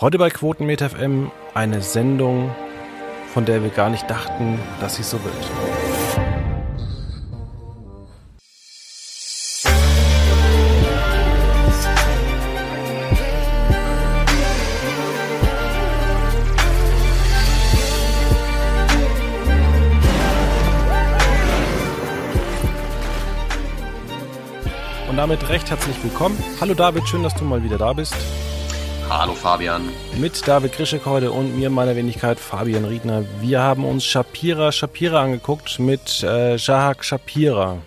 Heute bei Quotenmeter FM eine Sendung, von der wir gar nicht dachten, dass sie so wird. Und damit recht herzlich willkommen. Hallo David, schön, dass du mal wieder da bist. Hallo Fabian. Mit David Grischek heute und mir, meiner Wenigkeit, Fabian Riedner. Wir haben uns Shapira Shapira angeguckt mit äh, Jahak Shapira.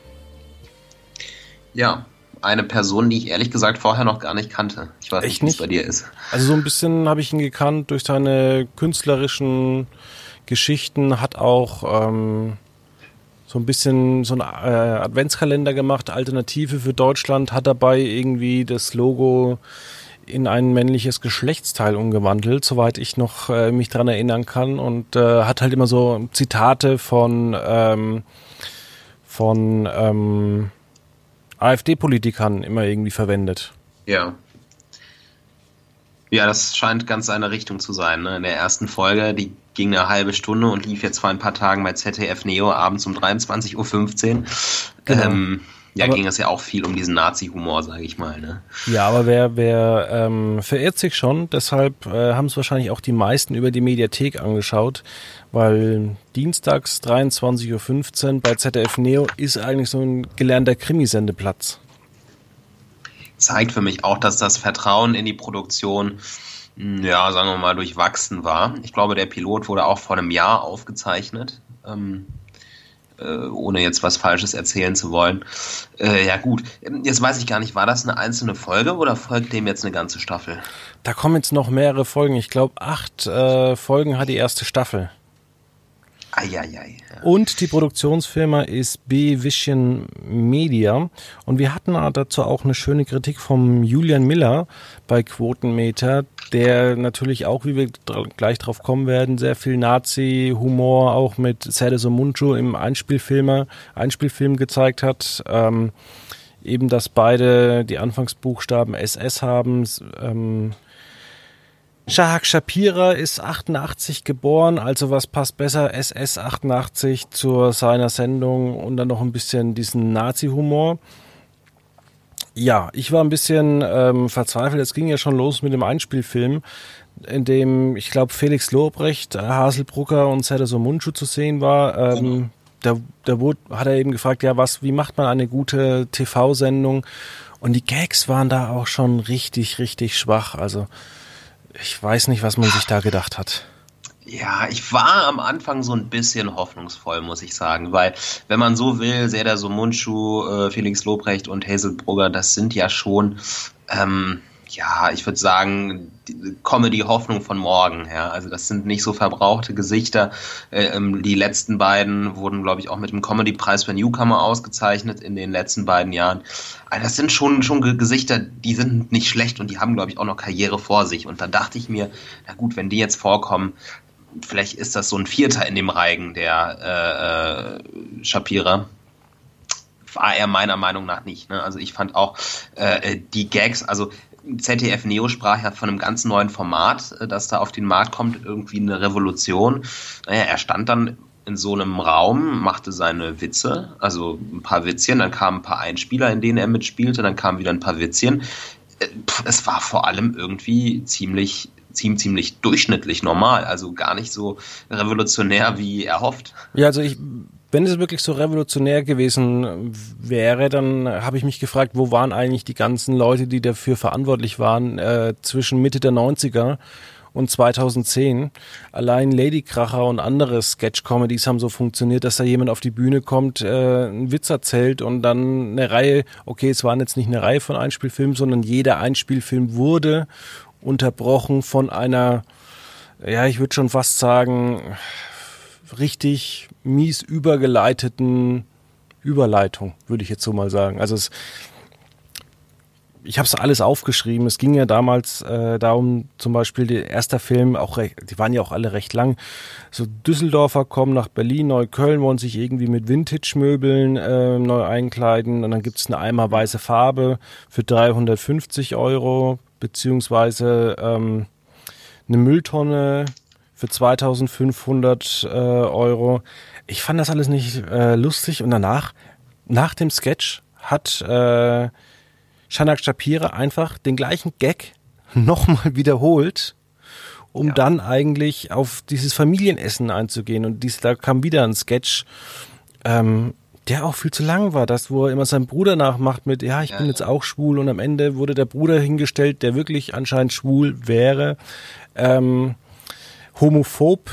Ja, eine Person, die ich ehrlich gesagt vorher noch gar nicht kannte. Ich weiß Echt nicht, wie es bei dir ist. Also so ein bisschen habe ich ihn gekannt durch seine künstlerischen Geschichten, hat auch ähm, so ein bisschen so einen äh, Adventskalender gemacht, Alternative für Deutschland, hat dabei irgendwie das Logo in ein männliches Geschlechtsteil umgewandelt, soweit ich noch äh, mich dran erinnern kann und äh, hat halt immer so Zitate von ähm, von ähm, AfD-Politikern immer irgendwie verwendet. Ja. Ja, das scheint ganz seine Richtung zu sein. Ne? In der ersten Folge, die ging eine halbe Stunde und lief jetzt vor ein paar Tagen bei ZDF Neo abends um 23.15 Uhr. Genau. Ähm, ja, Aber- ging es ja auch viel um diesen Nazi-Humor, sage ich mal. Ne? Ja, aber wer, wer ähm, verirrt sich schon, deshalb äh, haben es wahrscheinlich auch die meisten über die Mediathek angeschaut, weil dienstags 23.15 Uhr bei ZDF Neo ist eigentlich so ein gelernter Krimisendeplatz. zeigt für mich auch, dass das Vertrauen in die Produktion, mh, ja, sagen wir mal, durchwachsen war. Ich glaube, der Pilot wurde auch vor einem Jahr aufgezeichnet, ähm, äh, ohne jetzt was Falsches erzählen zu wollen. Äh, ja gut, Ähm, jetzt weiß ich gar nicht, war das eine einzelne Folge oder folgt dem jetzt eine ganze Staffel? Da kommen jetzt noch mehrere Folgen. Ich glaube, acht äh, Folgen hat die erste Staffel. Eieiei. Ja. Und die Produktionsfirma ist B-Vision Media. Und wir hatten dazu auch eine schöne Kritik vom Julian Miller bei Quotenmeter, der natürlich auch, wie wir gleich drauf kommen werden, sehr viel Nazi-Humor auch mit Sede Somuncu im Einspielfilmer, Einspielfilm gezeigt hat. Ähm, eben, dass beide die Anfangsbuchstaben SS haben. Ähm, Shahak Shapira ist 88 geboren, also was passt besser, SS 88 zu seiner Sendung und dann noch ein bisschen diesen Nazi-Humor. Ja, ich war ein bisschen ähm, verzweifelt. Es ging ja schon los mit dem Einspielfilm, in dem, ich glaube, Felix Lobrecht, äh, Haselbrucker und Serdar Munchu zu sehen war. Ähm, da, da wurde, hat er eben gefragt, ja, was, wie macht man eine gute TV-Sendung? Und die Gags waren da auch schon richtig, richtig schwach. Also ich weiß nicht, was man sich da gedacht hat. Ja, ich war am Anfang so ein bisschen hoffnungsvoll, muss ich sagen, weil, wenn man so will, Serdar Somuncu, äh, Felix Lobrecht und Hazel Brugger, das sind ja schon, ähm, ja, ich würde sagen, Comedy-Hoffnung von morgen, ja. Also das sind nicht so verbrauchte Gesichter. Äh, ähm, die letzten beiden wurden, glaube ich, auch mit dem Comedy-Preis für Newcomer ausgezeichnet in den letzten beiden Jahren. Also das sind schon, schon Ge- Gesichter, die sind nicht schlecht und die haben, glaube ich, auch noch Karriere vor sich. Und da dachte ich mir, na gut, wenn die jetzt vorkommen, vielleicht ist das so ein Vierter in dem Reigen der äh, äh, Shapira. War er meiner Meinung nach nicht. Ne? Also ich fand auch äh, die Gags, also ZDF Neo sprach ja von einem ganz neuen Format, äh, das da auf den Markt kommt, irgendwie eine Revolution. Naja, er stand dann in so einem Raum, machte seine Witze, also ein paar Witzchen, dann kamen ein paar Einspieler, in denen er mitspielte, dann kamen wieder ein paar Witzchen. Äh, Es war vor allem irgendwie ziemlich ziemlich, ziemlich durchschnittlich normal, also gar nicht so revolutionär wie erhofft. Ja, also ich, wenn es wirklich so revolutionär gewesen wäre, dann habe ich mich gefragt, wo waren eigentlich die ganzen Leute, die dafür verantwortlich waren, äh, zwischen Mitte der 90er und 2010. Allein Ladykracher und andere Sketch-Comedies haben so funktioniert, dass da jemand auf die Bühne kommt, äh, einen Witz erzählt und dann eine Reihe, okay, es waren jetzt nicht eine Reihe von Einspielfilmen, sondern jeder Einspielfilm wurde unterbrochen von einer, ja, ich würde schon fast sagen, richtig mies übergeleiteten Überleitung, würde ich jetzt so mal sagen. Also es, ich habe es alles aufgeschrieben. Es ging ja damals äh, darum, zum Beispiel der erste Film, auch recht, die waren ja auch alle recht lang. So Düsseldorfer kommen nach Berlin, Neukölln, wollen sich irgendwie mit Vintage-Möbeln äh, neu einkleiden und dann gibt's eine Eimer weiße Farbe für 350 Euro, beziehungsweise ähm, eine Mülltonne für 2500 äh, Euro. Ich fand das alles nicht äh, lustig und danach, nach dem Sketch, hat äh, Shanak Shapira einfach den gleichen Gag nochmal wiederholt, um ja. dann eigentlich auf dieses Familienessen einzugehen. Und dies, da kam wieder ein Sketch, ähm, der auch viel zu lang war. Das, wo er immer seinen Bruder nachmacht mit, ja, ich ja, bin jetzt auch schwul. Und am Ende wurde der Bruder hingestellt, der wirklich anscheinend schwul wäre, ähm, homophob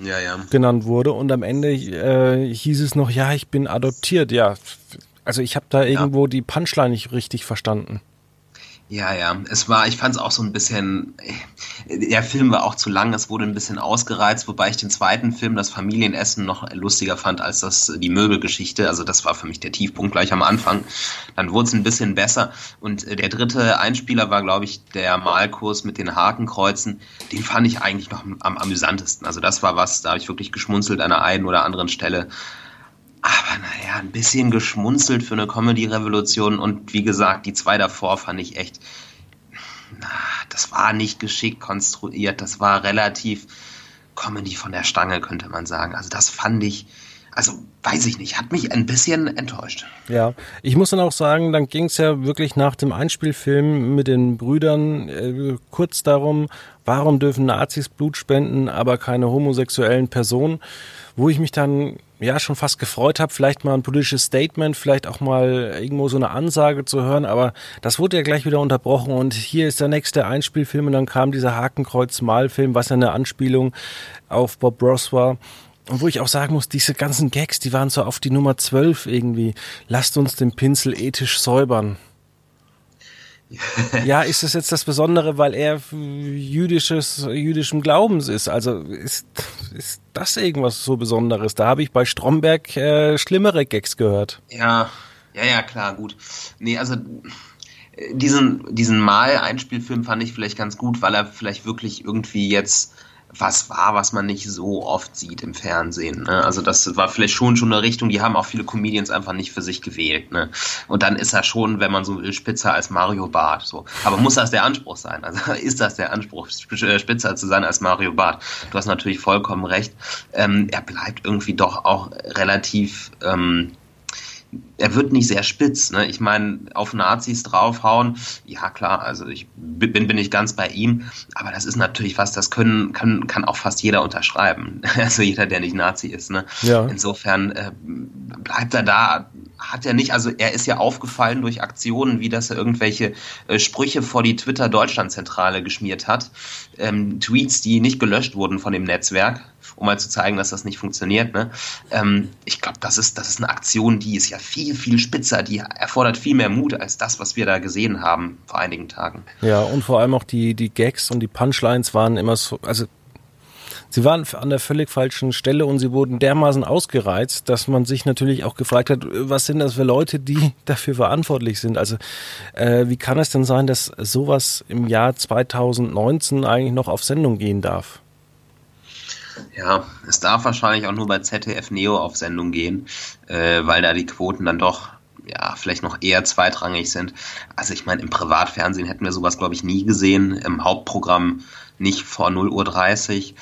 ja, ja. genannt wurde. Und am Ende äh, hieß es noch, ja, ich bin adoptiert. Ja, also ich habe da irgendwo die Punchline nicht richtig verstanden. Ja, ja, es war, ich fand es auch so ein bisschen, der Film war auch zu lang, es wurde ein bisschen ausgereizt, wobei ich den zweiten Film, das Familienessen, noch lustiger fand als das, die Möbelgeschichte. Also das war für mich der Tiefpunkt gleich am Anfang. Dann wurde es ein bisschen besser. Und äh, der dritte Einspieler war, glaube ich, der Malkurs mit den Hakenkreuzen. Den fand ich eigentlich noch am amüsantesten. Also das war was, da habe ich wirklich geschmunzelt an der einen oder anderen Stelle. Aber naja, ein bisschen geschmunzelt für eine Comedy-Revolution und wie gesagt, die zwei davor fand ich echt, na, das war nicht geschickt konstruiert, das war relativ Comedy von der Stange, könnte man sagen. Also das fand ich, also weiß ich nicht, hat mich ein bisschen enttäuscht. Ja, ich muss dann auch sagen, dann ging es ja wirklich nach dem Einspielfilm mit den Brüdern äh, kurz darum, warum dürfen Nazis Blut spenden, aber keine homosexuellen Personen, wo ich mich dann ja schon fast gefreut habe, vielleicht mal ein politisches Statement, vielleicht auch mal irgendwo so eine Ansage zu hören, aber das wurde ja gleich wieder unterbrochen und hier ist der nächste Einspielfilm und dann kam dieser Hakenkreuz-Malfilm, was ja eine Anspielung auf Bob Ross war. Und wo ich auch sagen muss, diese ganzen Gags, die waren so auf die Nummer 12 irgendwie. Lasst uns den Pinsel ethisch säubern. ja, ist das jetzt das Besondere, weil er jüdisches, jüdischem Glaubens ist? Also ist, ist das irgendwas so Besonderes? Da habe ich bei Stromberg äh, schlimmere Gags gehört. Ja, ja, ja, klar, gut. Nee, also diesen, diesen Mal-Einspielfilm fand ich vielleicht ganz gut, weil er vielleicht wirklich irgendwie jetzt was war, was man nicht so oft sieht im Fernsehen. Ne? Also das war vielleicht schon schon eine Richtung, die haben auch viele Comedians einfach nicht für sich gewählt. Ne? Und dann ist er schon, wenn man so will, spitzer als Mario Barth. So. Aber muss das der Anspruch sein? Also ist das der Anspruch, äh, spitzer zu sein als Mario Barth? Du hast natürlich vollkommen recht. Ähm, er bleibt irgendwie doch auch relativ ähm, er wird nicht sehr spitz. Ne? Ich meine, auf Nazis draufhauen, ja klar, also ich bin, bin ich ganz bei ihm, aber das ist natürlich was, das können, kann, kann auch fast jeder unterschreiben. Also jeder, der nicht Nazi ist. Ne? Ja. Insofern äh, bleibt er da, hat er nicht, also er ist ja aufgefallen durch Aktionen, wie dass er irgendwelche äh, Sprüche vor die Twitter-Deutschland-Zentrale geschmiert hat. Ähm, Tweets, die nicht gelöscht wurden von dem Netzwerk um mal zu zeigen, dass das nicht funktioniert. Ne? Ähm, ich glaube, das ist, das ist eine Aktion, die ist ja viel, viel spitzer, die erfordert viel mehr Mut als das, was wir da gesehen haben vor einigen Tagen. Ja, und vor allem auch die, die Gags und die Punchlines waren immer so, also sie waren an der völlig falschen Stelle und sie wurden dermaßen ausgereizt, dass man sich natürlich auch gefragt hat, was sind das für Leute, die dafür verantwortlich sind? Also äh, wie kann es denn sein, dass sowas im Jahr 2019 eigentlich noch auf Sendung gehen darf? Ja, es darf wahrscheinlich auch nur bei ZDF Neo auf Sendung gehen, äh, weil da die Quoten dann doch ja, vielleicht noch eher zweitrangig sind. Also ich meine, im Privatfernsehen hätten wir sowas, glaube ich, nie gesehen, im Hauptprogramm nicht vor 0.30 Uhr.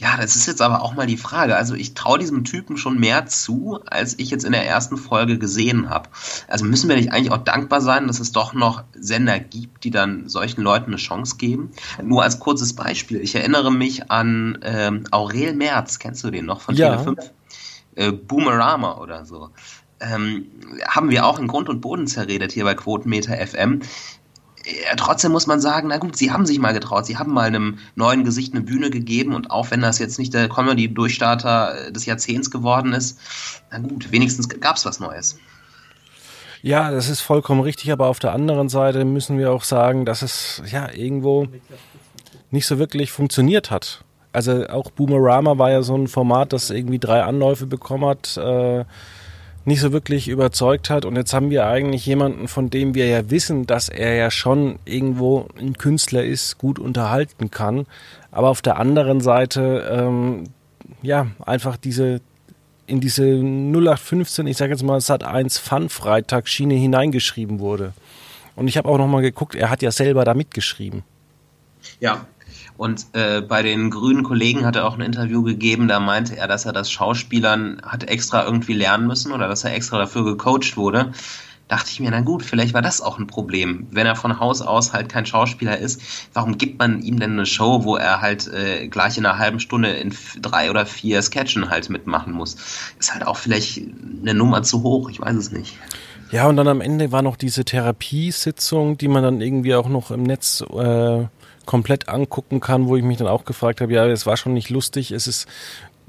Ja, das ist jetzt aber auch mal die Frage. Also ich traue diesem Typen schon mehr zu, als ich jetzt in der ersten Folge gesehen habe. Also müssen wir nicht eigentlich auch dankbar sein, dass es doch noch Sender gibt, die dann solchen Leuten eine Chance geben? Nur als kurzes Beispiel. Ich erinnere mich an ähm, Aurel Merz, kennst du den noch von ja. Tele5? Äh, Boomerama oder so. Ähm, haben wir auch in Grund und Boden zerredet hier bei Quotenmeter FM ja, trotzdem muss man sagen, na gut, sie haben sich mal getraut, sie haben mal einem neuen Gesicht eine Bühne gegeben und auch wenn das jetzt nicht der Comedy-Durchstarter äh, des Jahrzehnts geworden ist, na gut, wenigstens gab es was Neues. Ja, das ist vollkommen richtig, aber auf der anderen Seite müssen wir auch sagen, dass es ja irgendwo nicht so wirklich funktioniert hat. Also auch Boomerama war ja so ein Format, das irgendwie drei Anläufe bekommen hat. Äh, nicht so wirklich überzeugt hat. Und jetzt haben wir eigentlich jemanden, von dem wir ja wissen, dass er ja schon irgendwo ein Künstler ist, gut unterhalten kann. Aber auf der anderen Seite, ähm, ja, einfach diese in diese 0815, ich sage jetzt mal Sat 1 Fun Freitag Schiene hineingeschrieben wurde. Und ich habe auch noch mal geguckt, er hat ja selber da mitgeschrieben. Ja, Und äh, bei den grünen Kollegen hat er auch ein Interview gegeben, da meinte er, dass er das Schauspielern hat extra irgendwie lernen müssen oder dass er extra dafür gecoacht wurde dachte ich mir, na gut, vielleicht war das auch ein Problem. Wenn er von Haus aus halt kein Schauspieler ist, warum gibt man ihm denn eine Show, wo er halt äh, gleich in einer halben Stunde in drei oder vier Sketchen halt mitmachen muss? Ist halt auch vielleicht eine Nummer zu hoch, ich weiß es nicht. Ja, und dann am Ende war noch diese Therapiesitzung, die man dann irgendwie auch noch im Netz äh, komplett angucken kann, wo ich mich dann auch gefragt habe, ja, es war schon nicht lustig, es ist,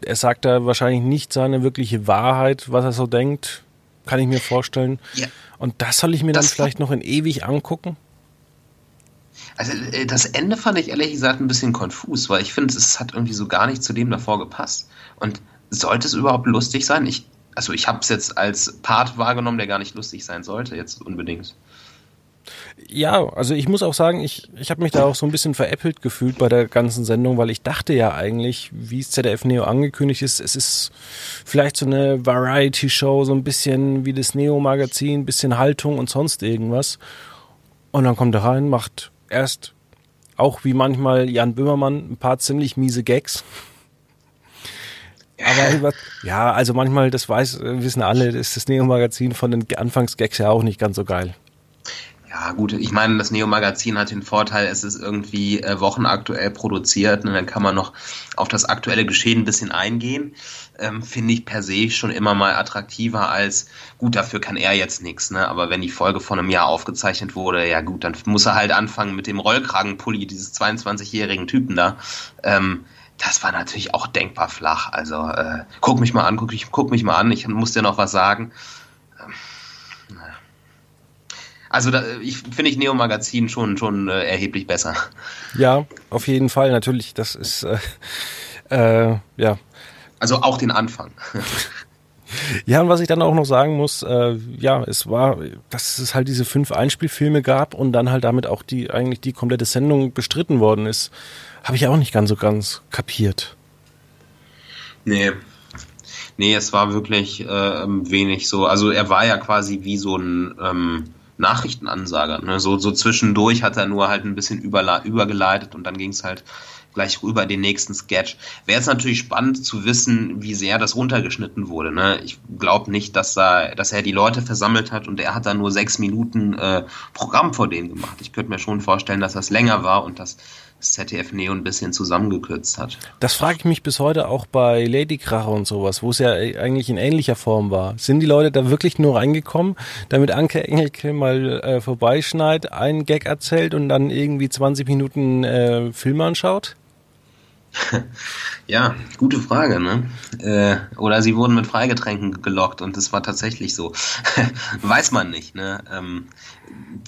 er sagt da wahrscheinlich nicht seine wirkliche Wahrheit, was er so denkt, kann ich mir vorstellen. Ja. Und das soll ich mir das dann vielleicht noch in ewig angucken? Also äh, das Ende fand ich ehrlich gesagt ein bisschen konfus, weil ich finde, es hat irgendwie so gar nicht zu dem davor gepasst. Und sollte es überhaupt lustig sein? Ich, also ich habe es jetzt als Part wahrgenommen, der gar nicht lustig sein sollte, jetzt unbedingt. Ja, also ich muss auch sagen, ich, ich habe mich da auch so ein bisschen veräppelt gefühlt bei der ganzen Sendung, weil ich dachte ja eigentlich, wie es ZDF Neo angekündigt ist, es ist vielleicht so eine Variety-Show, so ein bisschen wie das Neo-Magazin, bisschen Haltung und sonst irgendwas. Und dann kommt er rein, macht erst auch wie manchmal Jan Böhmermann ein paar ziemlich miese Gags. Aber ja, also manchmal, das weiß, wissen alle, ist das Neo-Magazin von den Anfangsgags ja auch nicht ganz so geil. Ja, gut, ich meine, das Neo-Magazin hat den Vorteil, es ist irgendwie äh, wochenaktuell produziert und dann kann man noch auf das aktuelle Geschehen ein bisschen eingehen. Ähm, Finde ich per se schon immer mal attraktiver als, gut, dafür kann er jetzt nichts, ne? Aber wenn die Folge von einem Jahr aufgezeichnet wurde, ja gut, dann muss er halt anfangen mit dem Rollkragenpulli dieses 22-jährigen Typen da. Ähm, das war natürlich auch denkbar flach. Also äh, guck mich mal an, guck, ich, guck mich mal an, ich muss dir noch was sagen. Also da, ich finde ich Neo Magazin schon schon äh, erheblich besser. Ja, auf jeden Fall. Natürlich, das ist äh, äh, ja. Also auch den Anfang. Ja, und was ich dann auch noch sagen muss, äh, ja, es war, dass es halt diese fünf Einspielfilme gab und dann halt damit auch die eigentlich die komplette Sendung bestritten worden ist, habe ich auch nicht ganz so ganz kapiert. Nee. Nee, es war wirklich äh, wenig so. Also er war ja quasi wie so ein ähm, Nachrichtenansager. Ne? So, so zwischendurch hat er nur halt ein bisschen übergeleitet und dann ging es halt gleich rüber den nächsten Sketch. Wäre es natürlich spannend zu wissen, wie sehr das runtergeschnitten wurde. Ne? Ich glaube nicht, dass, da, dass er die Leute versammelt hat und er hat da nur sechs Minuten äh, Programm vor denen gemacht. Ich könnte mir schon vorstellen, dass das länger war und dass das ZDF Neo ein bisschen zusammengekürzt hat. Das frage ich mich bis heute auch bei Lady Kracher und sowas, wo es ja eigentlich in ähnlicher Form war. Sind die Leute da wirklich nur reingekommen, damit Anke Engelke mal äh, vorbeischneit, einen Gag erzählt und dann irgendwie 20 Minuten äh, Film anschaut? Ja, gute Frage, ne? Äh, oder sie wurden mit Freigetränken gelockt und das war tatsächlich so. Weiß man nicht, ne? Ähm,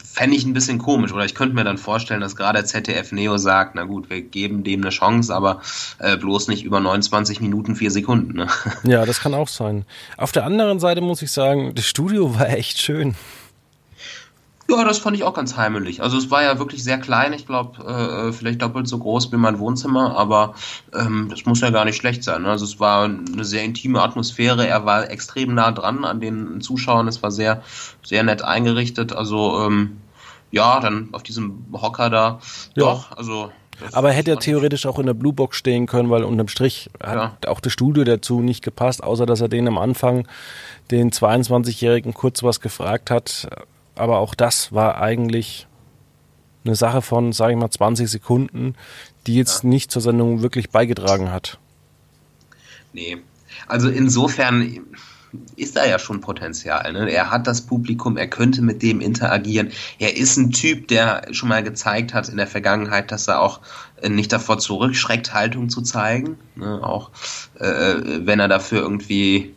Fände ich ein bisschen komisch. Oder ich könnte mir dann vorstellen, dass gerade ZDF Neo sagt, na gut, wir geben dem eine Chance, aber äh, bloß nicht über 29 Minuten, 4 Sekunden. Ne? Ja, das kann auch sein. Auf der anderen Seite muss ich sagen, das Studio war echt schön. Ja, das fand ich auch ganz heimelig. Also es war ja wirklich sehr klein, ich glaube äh, vielleicht doppelt so groß wie mein Wohnzimmer, aber ähm, das muss ja gar nicht schlecht sein. Ne? Also es war eine sehr intime Atmosphäre, er war extrem nah dran an den Zuschauern, es war sehr, sehr nett eingerichtet. Also ähm, ja, dann auf diesem Hocker da, ja. doch, also aber hätte er theoretisch auch in der Blue Box stehen können, weil unterm Strich hat ja. auch das Studio dazu nicht gepasst, außer dass er den am Anfang, den 22-Jährigen, kurz was gefragt hat aber auch das war eigentlich eine Sache von, sage ich mal, 20 Sekunden, die jetzt ja. nicht zur Sendung wirklich beigetragen hat. Nee, also insofern ist da ja schon Potenzial. Ne? Er hat das Publikum, er könnte mit dem interagieren. Er ist ein Typ, der schon mal gezeigt hat in der Vergangenheit, dass er auch nicht davor zurückschreckt, Haltung zu zeigen. Ne? Auch äh, wenn er dafür irgendwie äh,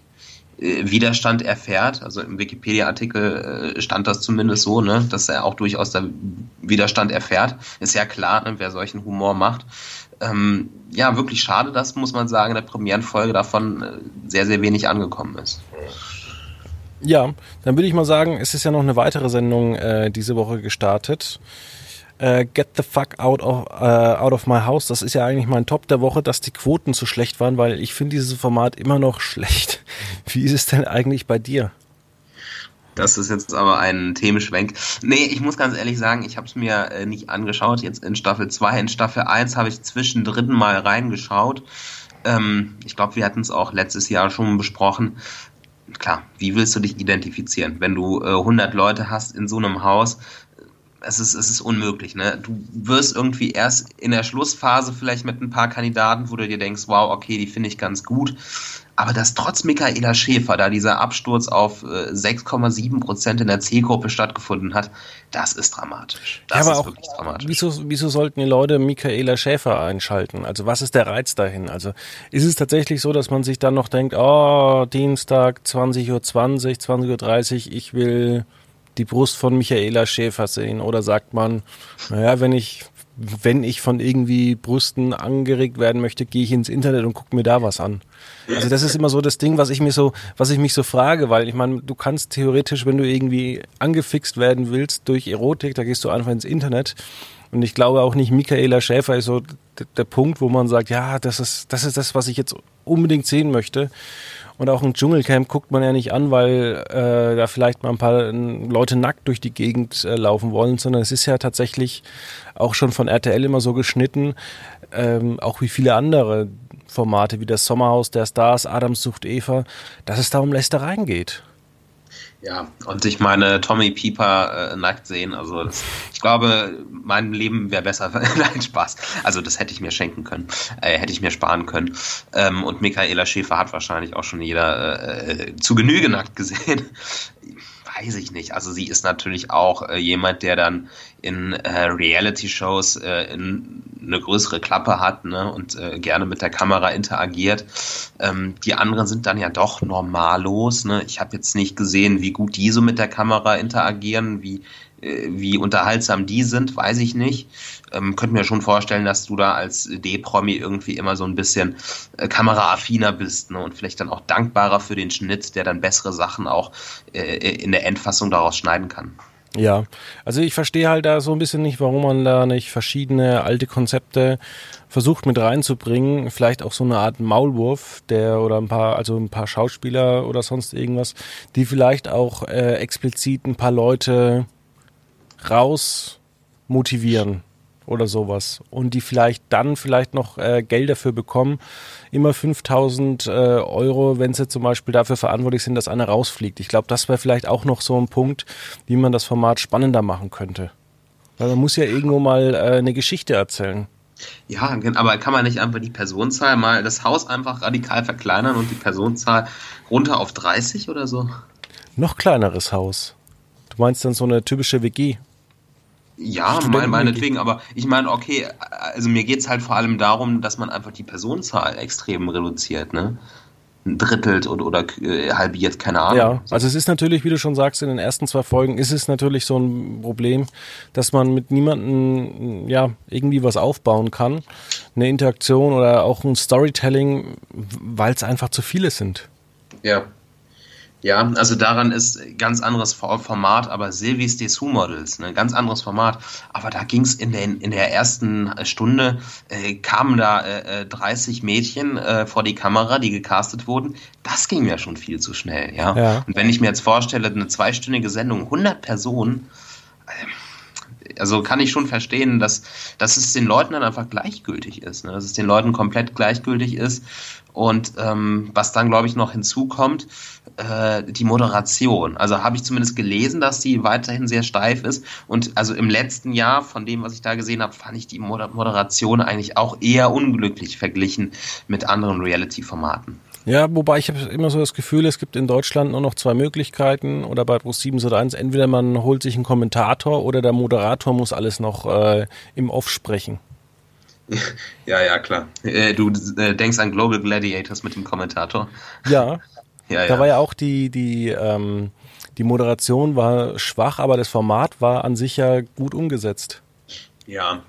Widerstand erfährt. Also im Wikipedia-Artikel äh, stand das zumindest so, ne, dass er auch durchaus da Widerstand erfährt. Ist ja klar, ne, wer solchen Humor macht. Ähm, ja, wirklich schade, dass, muss man sagen, der Premierenfolge davon äh, sehr, sehr wenig angekommen ist. Ja, dann würde ich mal sagen, es ist ja noch eine weitere Sendung äh, diese Woche gestartet äh, Get the Fuck out of, äh, out of My House. Das ist ja eigentlich mein Top der Woche, dass die Quoten so schlecht waren, weil ich finde dieses Format immer noch schlecht. Wie ist es denn eigentlich bei dir? Das ist jetzt aber ein Themenschwenk. Nee, ich muss ganz ehrlich sagen, ich habe es mir äh, nicht angeschaut. Jetzt in Staffel 2. In Staffel 1 habe ich zwischendrin mal reingeschaut. Ähm, ich glaube, wir hatten es auch letztes Jahr schon besprochen. Klar, wie willst du dich identifizieren? Wenn du äh, 100 Leute hast in so einem Haus, es ist, es ist unmöglich. Ne? Du wirst irgendwie erst in der Schlussphase vielleicht mit ein paar Kandidaten, wo du dir denkst, wow, okay, die finde ich ganz gut. Aber dass trotz Michaela Schäfer da dieser Absturz auf 6,7 äh, Prozent in der C-Gruppe stattgefunden hat, das ist dramatisch. Das ja, aber auch, dramatisch. Wieso, wieso sollten die Leute Michaela Schäfer einschalten? Also was ist der Reiz dahin? Also ist es tatsächlich so, dass man sich dann noch denkt, oh, Dienstag 20.20 Uhr, 20.30 Uhr, ich will die Brust von Michaela Schäfer sehen? Oder sagt man, naja, wenn ich, wenn ich von irgendwie Brüsten angeregt werden möchte, gehe ich ins Internet und gucke mir da was an. Also das ist immer so das Ding, was ich mir so, was ich mich so frage, weil ich meine, du kannst theoretisch, wenn du irgendwie angefixt werden willst durch Erotik, da gehst du einfach ins Internet. Und ich glaube auch nicht, Michaela Schäfer ist so der Punkt, wo man sagt, ja, das ist, das ist das, was ich jetzt unbedingt sehen möchte. Und auch ein Dschungelcamp guckt man ja nicht an, weil äh, da vielleicht mal ein paar Leute nackt durch die Gegend äh, laufen wollen, sondern es ist ja tatsächlich auch schon von RTL immer so geschnitten, ähm, auch wie viele andere Formate wie das Sommerhaus der Stars, Adams sucht Eva, dass es da um Lästereien geht. Ja, und ich meine, Tommy Pieper äh, nackt sehen, also das, ich glaube, mein Leben wäre besser. Nein, Spaß. Also das hätte ich mir schenken können, äh, hätte ich mir sparen können. Ähm, und Michaela Schäfer hat wahrscheinlich auch schon jeder äh, zu Genüge nackt gesehen weiß ich nicht. Also sie ist natürlich auch äh, jemand, der dann in äh, Reality-Shows äh, eine größere Klappe hat ne, und äh, gerne mit der Kamera interagiert. Ähm, die anderen sind dann ja doch normallos. Ne? Ich habe jetzt nicht gesehen, wie gut die so mit der Kamera interagieren, wie äh, wie unterhaltsam die sind, weiß ich nicht. Ähm, könnte mir schon vorstellen, dass du da als D-Promi irgendwie immer so ein bisschen äh, kameraaffiner bist ne? und vielleicht dann auch dankbarer für den Schnitt, der dann bessere Sachen auch äh, in der Endfassung daraus schneiden kann. Ja, also ich verstehe halt da so ein bisschen nicht, warum man da nicht verschiedene alte Konzepte versucht mit reinzubringen. Vielleicht auch so eine Art Maulwurf, der oder ein paar, also ein paar Schauspieler oder sonst irgendwas, die vielleicht auch äh, explizit ein paar Leute raus motivieren oder sowas und die vielleicht dann vielleicht noch äh, Geld dafür bekommen, immer 5000 äh, Euro, wenn sie zum Beispiel dafür verantwortlich sind, dass einer rausfliegt. Ich glaube, das wäre vielleicht auch noch so ein Punkt, wie man das Format spannender machen könnte. Weil man muss ja irgendwo mal äh, eine Geschichte erzählen. Ja, aber kann man nicht einfach die Personenzahl mal, das Haus einfach radikal verkleinern und die Personenzahl runter auf 30 oder so? Noch kleineres Haus. Du meinst dann so eine typische WG? Ja, mein, meinetwegen, aber ich meine, okay, also mir geht es halt vor allem darum, dass man einfach die Personenzahl extrem reduziert, ne? drittelt oder, oder äh, halbiert, keine Ahnung. Ja, also es ist natürlich, wie du schon sagst, in den ersten zwei Folgen ist es natürlich so ein Problem, dass man mit niemandem ja irgendwie was aufbauen kann, eine Interaktion oder auch ein Storytelling, weil es einfach zu viele sind. Ja, ja, also daran ist ganz anderes Format, aber Silvis Dessous Models, ne, ganz anderes Format. Aber da ging es in, in der ersten Stunde, äh, kamen da äh, 30 äh, Mädchen äh, vor die Kamera, die gecastet wurden. Das ging mir schon viel zu schnell, ja. ja. Und wenn ich mir jetzt vorstelle, eine zweistündige Sendung, 100 Personen, äh, also kann ich schon verstehen, dass, dass es den Leuten dann einfach gleichgültig ist, ne? dass es den Leuten komplett gleichgültig ist. Und ähm, was dann, glaube ich, noch hinzukommt, äh, die Moderation. Also habe ich zumindest gelesen, dass die weiterhin sehr steif ist. Und also im letzten Jahr, von dem, was ich da gesehen habe, fand ich die Moderation eigentlich auch eher unglücklich verglichen mit anderen Reality-Formaten. Ja, wobei ich habe immer so das Gefühl, es gibt in Deutschland nur noch zwei Möglichkeiten oder bei Pro 7 oder 1. Entweder man holt sich einen Kommentator oder der Moderator muss alles noch äh, im Off sprechen. Ja, ja, klar. Äh, du äh, denkst an Global Gladiators mit dem Kommentator. Ja, ja, da war ja auch die, die, ähm, die Moderation war schwach, aber das Format war an sich ja gut umgesetzt. Ja.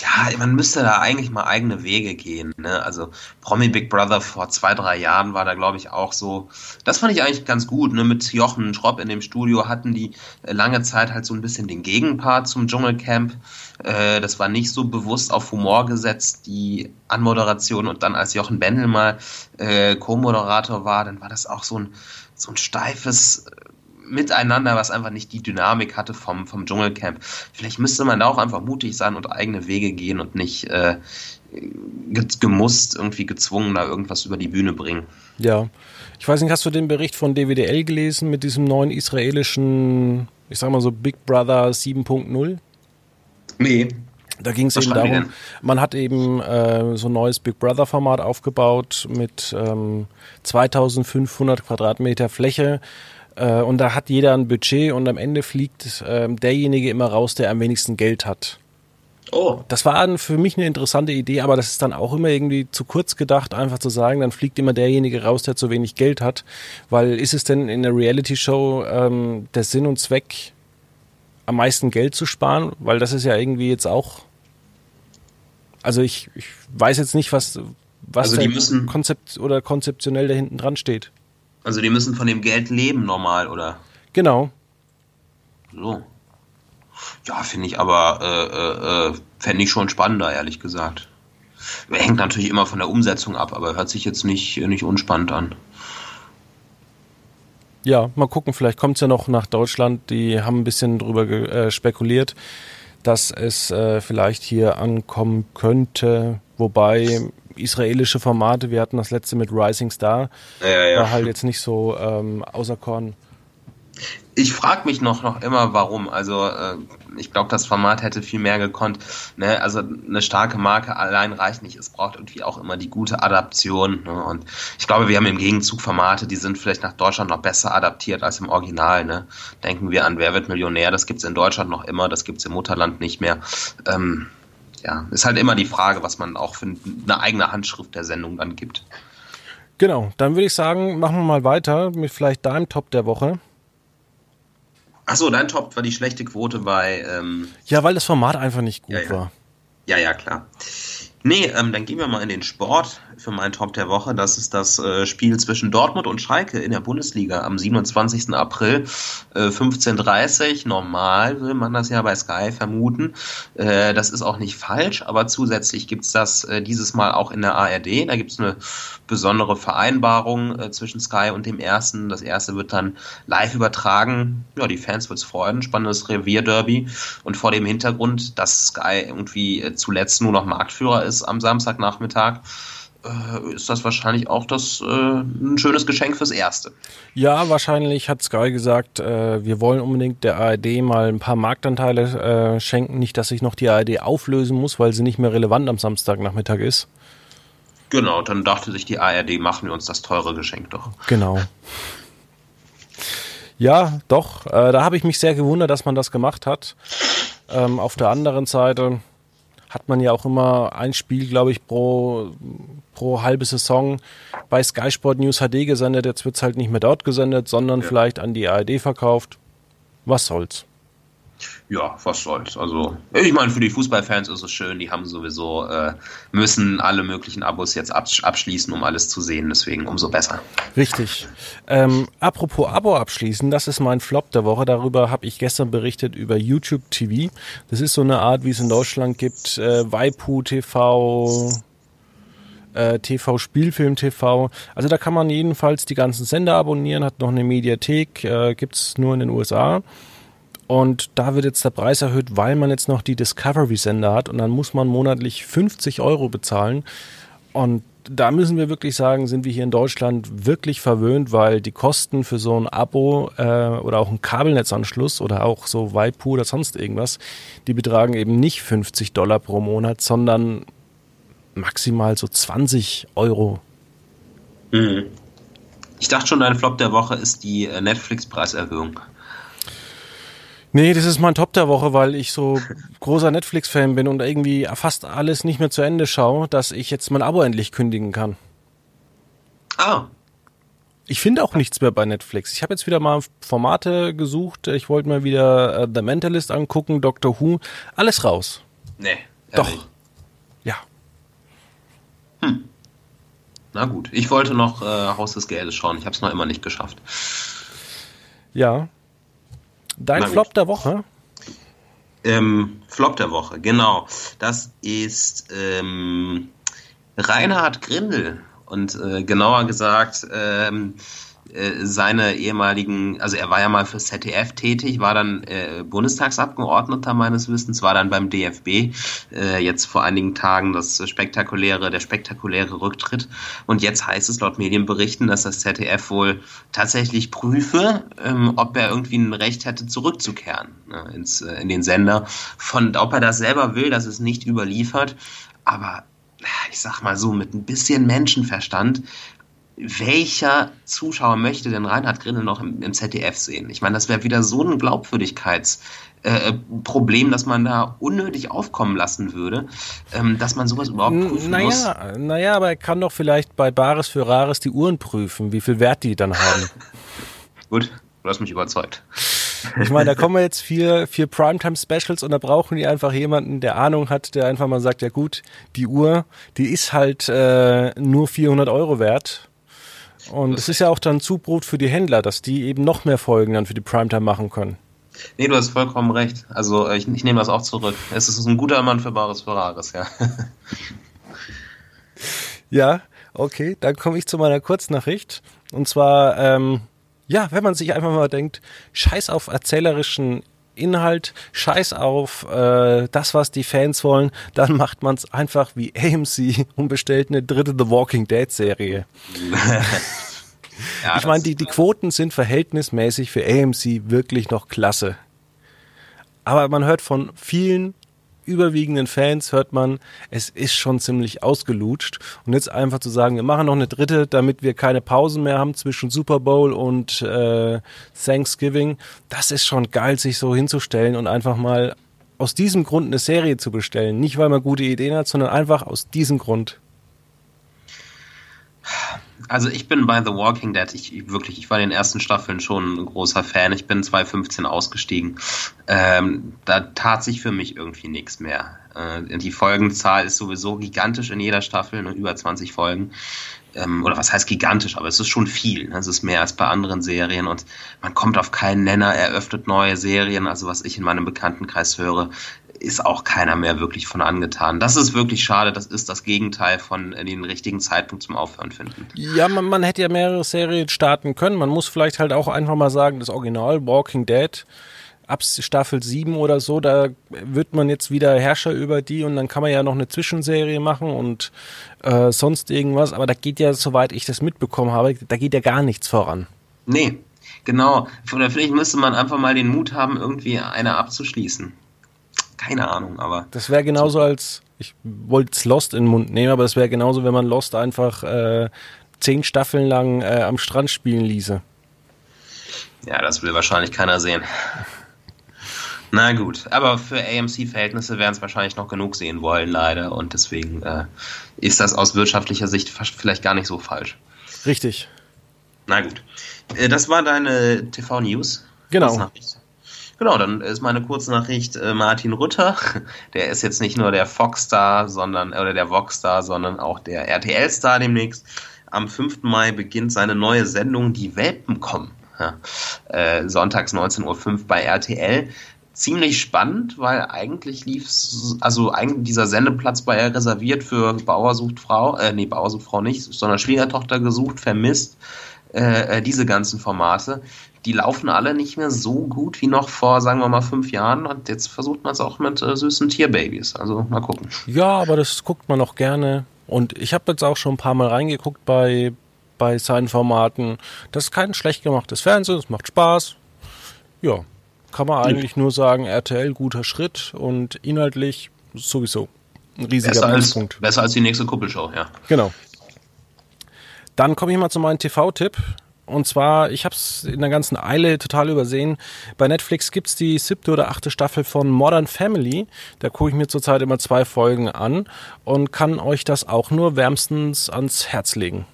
Ja, man müsste da eigentlich mal eigene Wege gehen. Ne? Also Promi Big Brother vor zwei, drei Jahren war da, glaube ich, auch so. Das fand ich eigentlich ganz gut. Ne? Mit Jochen Schropp in dem Studio hatten die äh, lange Zeit halt so ein bisschen den Gegenpart zum Dschungelcamp. Äh, das war nicht so bewusst auf Humor gesetzt, die Anmoderation. Und dann, als Jochen Bendel mal äh, Co-Moderator war, dann war das auch so ein, so ein steifes miteinander, was einfach nicht die Dynamik hatte vom, vom Dschungelcamp. Vielleicht müsste man da auch einfach mutig sein und eigene Wege gehen und nicht äh, gemusst, irgendwie gezwungen, da irgendwas über die Bühne bringen. Ja. Ich weiß nicht, hast du den Bericht von DWDL gelesen mit diesem neuen israelischen, ich sag mal so Big Brother 7.0? Nee. Da ging es eben darum, man hat eben äh, so ein neues Big Brother Format aufgebaut mit ähm, 2500 Quadratmeter Fläche äh, und da hat jeder ein Budget und am Ende fliegt äh, derjenige immer raus, der am wenigsten Geld hat. Oh. Das war für mich eine interessante Idee, aber das ist dann auch immer irgendwie zu kurz gedacht, einfach zu sagen, dann fliegt immer derjenige raus, der zu wenig Geld hat. Weil ist es denn in der Reality-Show ähm, der Sinn und Zweck, am meisten Geld zu sparen? Weil das ist ja irgendwie jetzt auch. Also ich, ich weiß jetzt nicht, was, was also die müssen, Konzept oder konzeptionell da hinten dran steht. Also die müssen von dem Geld leben normal, oder? Genau. So. Ja, finde ich aber, äh, äh, fände ich schon spannender, ehrlich gesagt. Hängt natürlich immer von der Umsetzung ab, aber hört sich jetzt nicht, nicht unspannend an. Ja, mal gucken, vielleicht kommt es ja noch nach Deutschland. Die haben ein bisschen drüber äh, spekuliert, dass es äh, vielleicht hier ankommen könnte. Wobei israelische Formate, wir hatten das letzte mit Rising Star, ja, ja. war halt jetzt nicht so ähm, auserkoren ich frage mich noch, noch immer, warum. Also äh, ich glaube, das Format hätte viel mehr gekonnt. Ne? Also eine starke Marke allein reicht nicht. Es braucht irgendwie auch immer die gute Adaption. Ne? Und ich glaube, wir haben im Gegenzug Formate, die sind vielleicht nach Deutschland noch besser adaptiert als im Original. Ne? Denken wir an Wer wird Millionär? Das gibt's in Deutschland noch immer, das gibt's im Mutterland nicht mehr. Ähm, ja, ist halt immer die Frage, was man auch für eine eigene Handschrift der Sendung dann gibt. Genau, dann würde ich sagen, machen wir mal weiter mit vielleicht deinem Top der Woche. Achso, dein Top war die schlechte Quote bei. Ähm ja, weil das Format einfach nicht gut ja, ja. war. Ja, ja, klar. Nee, ähm, dann gehen wir mal in den Sport für meinen Top der Woche. Das ist das äh, Spiel zwischen Dortmund und Schalke in der Bundesliga am 27. April äh, 15.30 Normal will man das ja bei Sky vermuten. Äh, das ist auch nicht falsch, aber zusätzlich gibt's das äh, dieses Mal auch in der ARD. Da gibt's eine besondere Vereinbarung äh, zwischen Sky und dem ersten. Das erste wird dann live übertragen. Ja, die Fans wird's freuen. Spannendes Revierderby. Und vor dem Hintergrund, dass Sky irgendwie äh, zuletzt nur noch Marktführer ist am Samstagnachmittag, äh, ist das wahrscheinlich auch das äh, ein schönes Geschenk fürs Erste. Ja, wahrscheinlich hat Sky gesagt, äh, wir wollen unbedingt der ARD mal ein paar Marktanteile äh, schenken, nicht, dass sich noch die ARD auflösen muss, weil sie nicht mehr relevant am Samstagnachmittag ist. Genau, dann dachte sich die ARD, machen wir uns das teure Geschenk doch. Genau. Ja, doch. Äh, da habe ich mich sehr gewundert, dass man das gemacht hat. Ähm, auf der anderen Seite hat man ja auch immer ein Spiel, glaube ich, pro, pro halbe Saison bei Sky Sport News HD gesendet. Jetzt wird es halt nicht mehr dort gesendet, sondern ja. vielleicht an die ARD verkauft. Was soll's? Ja, was soll's. Also, ich meine, für die Fußballfans ist es schön, die haben sowieso, äh, müssen alle möglichen Abos jetzt abschließen, um alles zu sehen, deswegen umso besser. Richtig. Ähm, apropos Abo abschließen, das ist mein Flop der Woche. Darüber habe ich gestern berichtet über YouTube TV. Das ist so eine Art, wie es in Deutschland gibt, äh, Waipu TV, äh, TV, Spielfilm TV. Also da kann man jedenfalls die ganzen Sender abonnieren, hat noch eine Mediathek, äh, gibt's nur in den USA. Und da wird jetzt der Preis erhöht, weil man jetzt noch die Discovery-Sender hat und dann muss man monatlich 50 Euro bezahlen. Und da müssen wir wirklich sagen, sind wir hier in Deutschland wirklich verwöhnt, weil die Kosten für so ein Abo äh, oder auch ein Kabelnetzanschluss oder auch so Waipu oder sonst irgendwas, die betragen eben nicht 50 Dollar pro Monat, sondern maximal so 20 Euro. Mhm. Ich dachte schon, dein Flop der Woche ist die äh, Netflix-Preiserhöhung. Nee, das ist mein Top der Woche, weil ich so großer Netflix-Fan bin und irgendwie fast alles nicht mehr zu Ende schaue, dass ich jetzt mein Abo endlich kündigen kann. Ah. Ich finde auch nichts mehr bei Netflix. Ich habe jetzt wieder mal Formate gesucht. Ich wollte mal wieder äh, The Mentalist angucken, Doctor Who. Alles raus. Nee. Doch. Ja. Hm. Na gut. Ich wollte noch äh, Haus des Geldes schauen. Ich habe es noch immer nicht geschafft. Ja, Dein Flop der Woche? Ähm, Flop der Woche, genau. Das ist ähm, Reinhard Grindel. Und äh, genauer gesagt, ähm, äh, seine ehemaligen, also er war ja mal für ZDF tätig, war dann äh, Bundestagsabgeordneter meines Wissens, war dann beim DFB äh, jetzt vor einigen Tagen das spektakuläre, der spektakuläre Rücktritt. Und jetzt heißt es laut Medienberichten, dass das ZDF wohl tatsächlich prüfe, ähm, ob er irgendwie ein Recht hätte, zurückzukehren äh, ins, äh, in den Sender. Von ob er das selber will, dass es nicht überliefert. Aber ich sag mal so, mit ein bisschen Menschenverstand welcher Zuschauer möchte denn Reinhard Grindel noch im, im ZDF sehen? Ich meine, das wäre wieder so ein Glaubwürdigkeitsproblem, äh, dass man da unnötig aufkommen lassen würde, ähm, dass man sowas überhaupt prüfen naja, muss. Naja, aber er kann doch vielleicht bei Bares für Rares die Uhren prüfen, wie viel Wert die dann haben. Gut, du hast mich überzeugt. Ich meine, da kommen jetzt vier, vier Primetime-Specials und da brauchen die einfach jemanden, der Ahnung hat, der einfach mal sagt, ja gut, die Uhr, die ist halt äh, nur 400 Euro wert und es ist ja auch dann Zubrot für die Händler, dass die eben noch mehr Folgen dann für die Primetime machen können. Nee, du hast vollkommen recht. Also ich, ich nehme das auch zurück. Es ist ein guter Mann für Bares Ferraris, ja. ja, okay, dann komme ich zu meiner Kurznachricht. Und zwar, ähm, ja, wenn man sich einfach mal denkt, scheiß auf erzählerischen Inhalt, scheiß auf äh, das, was die Fans wollen, dann macht man es einfach wie AMC und bestellt eine dritte The Walking Dead Serie. ja, ich meine, die, die Quoten sind verhältnismäßig für AMC wirklich noch klasse. Aber man hört von vielen überwiegenden Fans hört man, es ist schon ziemlich ausgelutscht. Und jetzt einfach zu sagen, wir machen noch eine dritte, damit wir keine Pausen mehr haben zwischen Super Bowl und äh, Thanksgiving, das ist schon geil, sich so hinzustellen und einfach mal aus diesem Grund eine Serie zu bestellen. Nicht, weil man gute Ideen hat, sondern einfach aus diesem Grund. Also ich bin bei The Walking Dead, ich, wirklich, ich war in den ersten Staffeln schon ein großer Fan. Ich bin 2015 ausgestiegen. Ähm, da tat sich für mich irgendwie nichts mehr. Äh, die Folgenzahl ist sowieso gigantisch in jeder Staffel, ne, über 20 Folgen. Ähm, oder was heißt gigantisch, aber es ist schon viel. Ne? Es ist mehr als bei anderen Serien und man kommt auf keinen Nenner, eröffnet neue Serien. Also was ich in meinem Bekanntenkreis höre, ist auch keiner mehr wirklich von angetan. Das ist wirklich schade. Das ist das Gegenteil von den richtigen Zeitpunkt zum Aufhören finden. Ja, man, man hätte ja mehrere Serien starten können. Man muss vielleicht halt auch einfach mal sagen, das Original Walking Dead ab Staffel 7 oder so, da wird man jetzt wieder Herrscher über die und dann kann man ja noch eine Zwischenserie machen und äh, sonst irgendwas. Aber da geht ja, soweit ich das mitbekommen habe, da geht ja gar nichts voran. Nee, genau. Oder vielleicht müsste man einfach mal den Mut haben, irgendwie eine abzuschließen keine Ahnung, aber. Das wäre genauso als, ich wollte Lost in den Mund nehmen, aber das wäre genauso, wenn man Lost einfach äh, zehn Staffeln lang äh, am Strand spielen ließe. Ja, das will wahrscheinlich keiner sehen. Na gut, aber für AMC-Verhältnisse werden es wahrscheinlich noch genug sehen wollen, leider. Und deswegen äh, ist das aus wirtschaftlicher Sicht vielleicht gar nicht so falsch. Richtig. Na gut. Äh, das war deine TV-News. Genau. Genau, dann ist meine Kurznachricht äh, Martin Rutter. Der ist jetzt nicht nur der Fox-Star, sondern, oder der Vox-Star, sondern auch der RTL-Star demnächst. Am 5. Mai beginnt seine neue Sendung Die Welpen kommen. Ja. Äh, sonntags 19.05 Uhr bei RTL. Ziemlich spannend, weil eigentlich lief also eigentlich dieser Sendeplatz war ja reserviert für Bauer sucht Frau, äh, nee, Bauer sucht Frau nicht, sondern Schwiegertochter gesucht, vermisst, äh, äh diese ganzen Formate die laufen alle nicht mehr so gut wie noch vor, sagen wir mal, fünf Jahren. Und jetzt versucht man es auch mit äh, süßen Tierbabys. Also mal gucken. Ja, aber das guckt man auch gerne. Und ich habe jetzt auch schon ein paar Mal reingeguckt bei, bei seinen Formaten. Das ist kein schlecht gemachtes Fernsehen, es macht Spaß. Ja, kann man eigentlich nur sagen, RTL guter Schritt und inhaltlich sowieso ein riesiger besser als, Besser als die nächste Kuppelshow, ja. Genau. Dann komme ich mal zu meinem TV-Tipp. Und zwar, ich habe es in der ganzen Eile total übersehen. Bei Netflix gibt's die siebte oder achte Staffel von Modern Family. Da gucke ich mir zurzeit immer zwei Folgen an und kann euch das auch nur wärmstens ans Herz legen.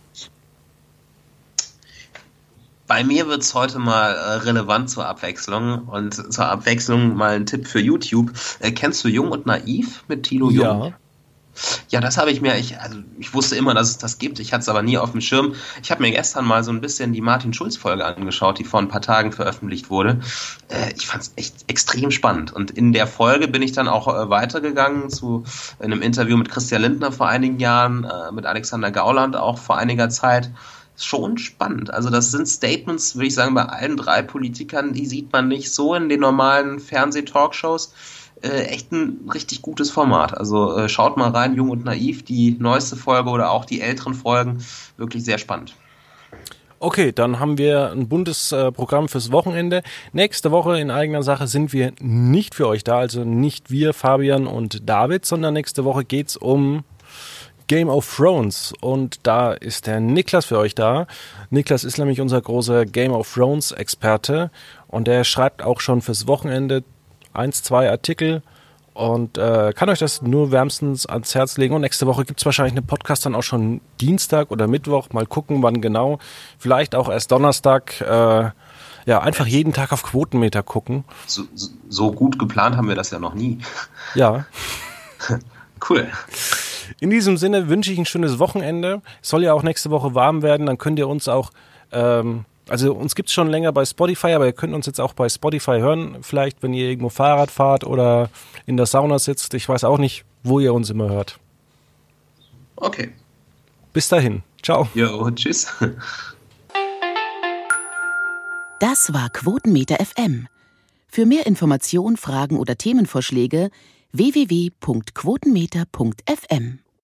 Bei mir wird's heute mal äh, relevant zur Abwechslung und zur Abwechslung mal ein Tipp für YouTube. Äh, kennst du Jung und Naiv mit Tilo Jung? Ja. Ja, das habe ich mir, ich, also ich wusste immer, dass es das gibt, ich hatte es aber nie auf dem Schirm. Ich habe mir gestern mal so ein bisschen die Martin Schulz-Folge angeschaut, die vor ein paar Tagen veröffentlicht wurde. Äh, ich fand es echt extrem spannend. Und in der Folge bin ich dann auch äh, weitergegangen zu einem Interview mit Christian Lindner vor einigen Jahren, äh, mit Alexander Gauland auch vor einiger Zeit. schon spannend. Also das sind Statements, würde ich sagen, bei allen drei Politikern, die sieht man nicht so in den normalen Fernseh-Talkshows. Äh, echt ein richtig gutes Format. Also äh, schaut mal rein, Jung und Naiv, die neueste Folge oder auch die älteren Folgen, wirklich sehr spannend. Okay, dann haben wir ein buntes äh, Programm fürs Wochenende. Nächste Woche in eigener Sache sind wir nicht für euch da, also nicht wir, Fabian und David, sondern nächste Woche geht's um Game of Thrones und da ist der Niklas für euch da. Niklas ist nämlich unser großer Game of Thrones Experte und der schreibt auch schon fürs Wochenende eins, zwei Artikel und äh, kann euch das nur wärmstens ans Herz legen. Und nächste Woche gibt es wahrscheinlich eine Podcast dann auch schon Dienstag oder Mittwoch. Mal gucken, wann genau. Vielleicht auch erst Donnerstag. Äh, ja, einfach jeden Tag auf Quotenmeter gucken. So, so gut geplant haben wir das ja noch nie. Ja. cool. In diesem Sinne wünsche ich ein schönes Wochenende. Es soll ja auch nächste Woche warm werden. Dann könnt ihr uns auch ähm, also uns gibt es schon länger bei Spotify, aber ihr könnt uns jetzt auch bei Spotify hören. Vielleicht, wenn ihr irgendwo Fahrrad fahrt oder in der Sauna sitzt. Ich weiß auch nicht, wo ihr uns immer hört. Okay. Bis dahin. Ciao. Jo, tschüss. Das war Quotenmeter FM. Für mehr Informationen, Fragen oder Themenvorschläge www.quotenmeter.fm.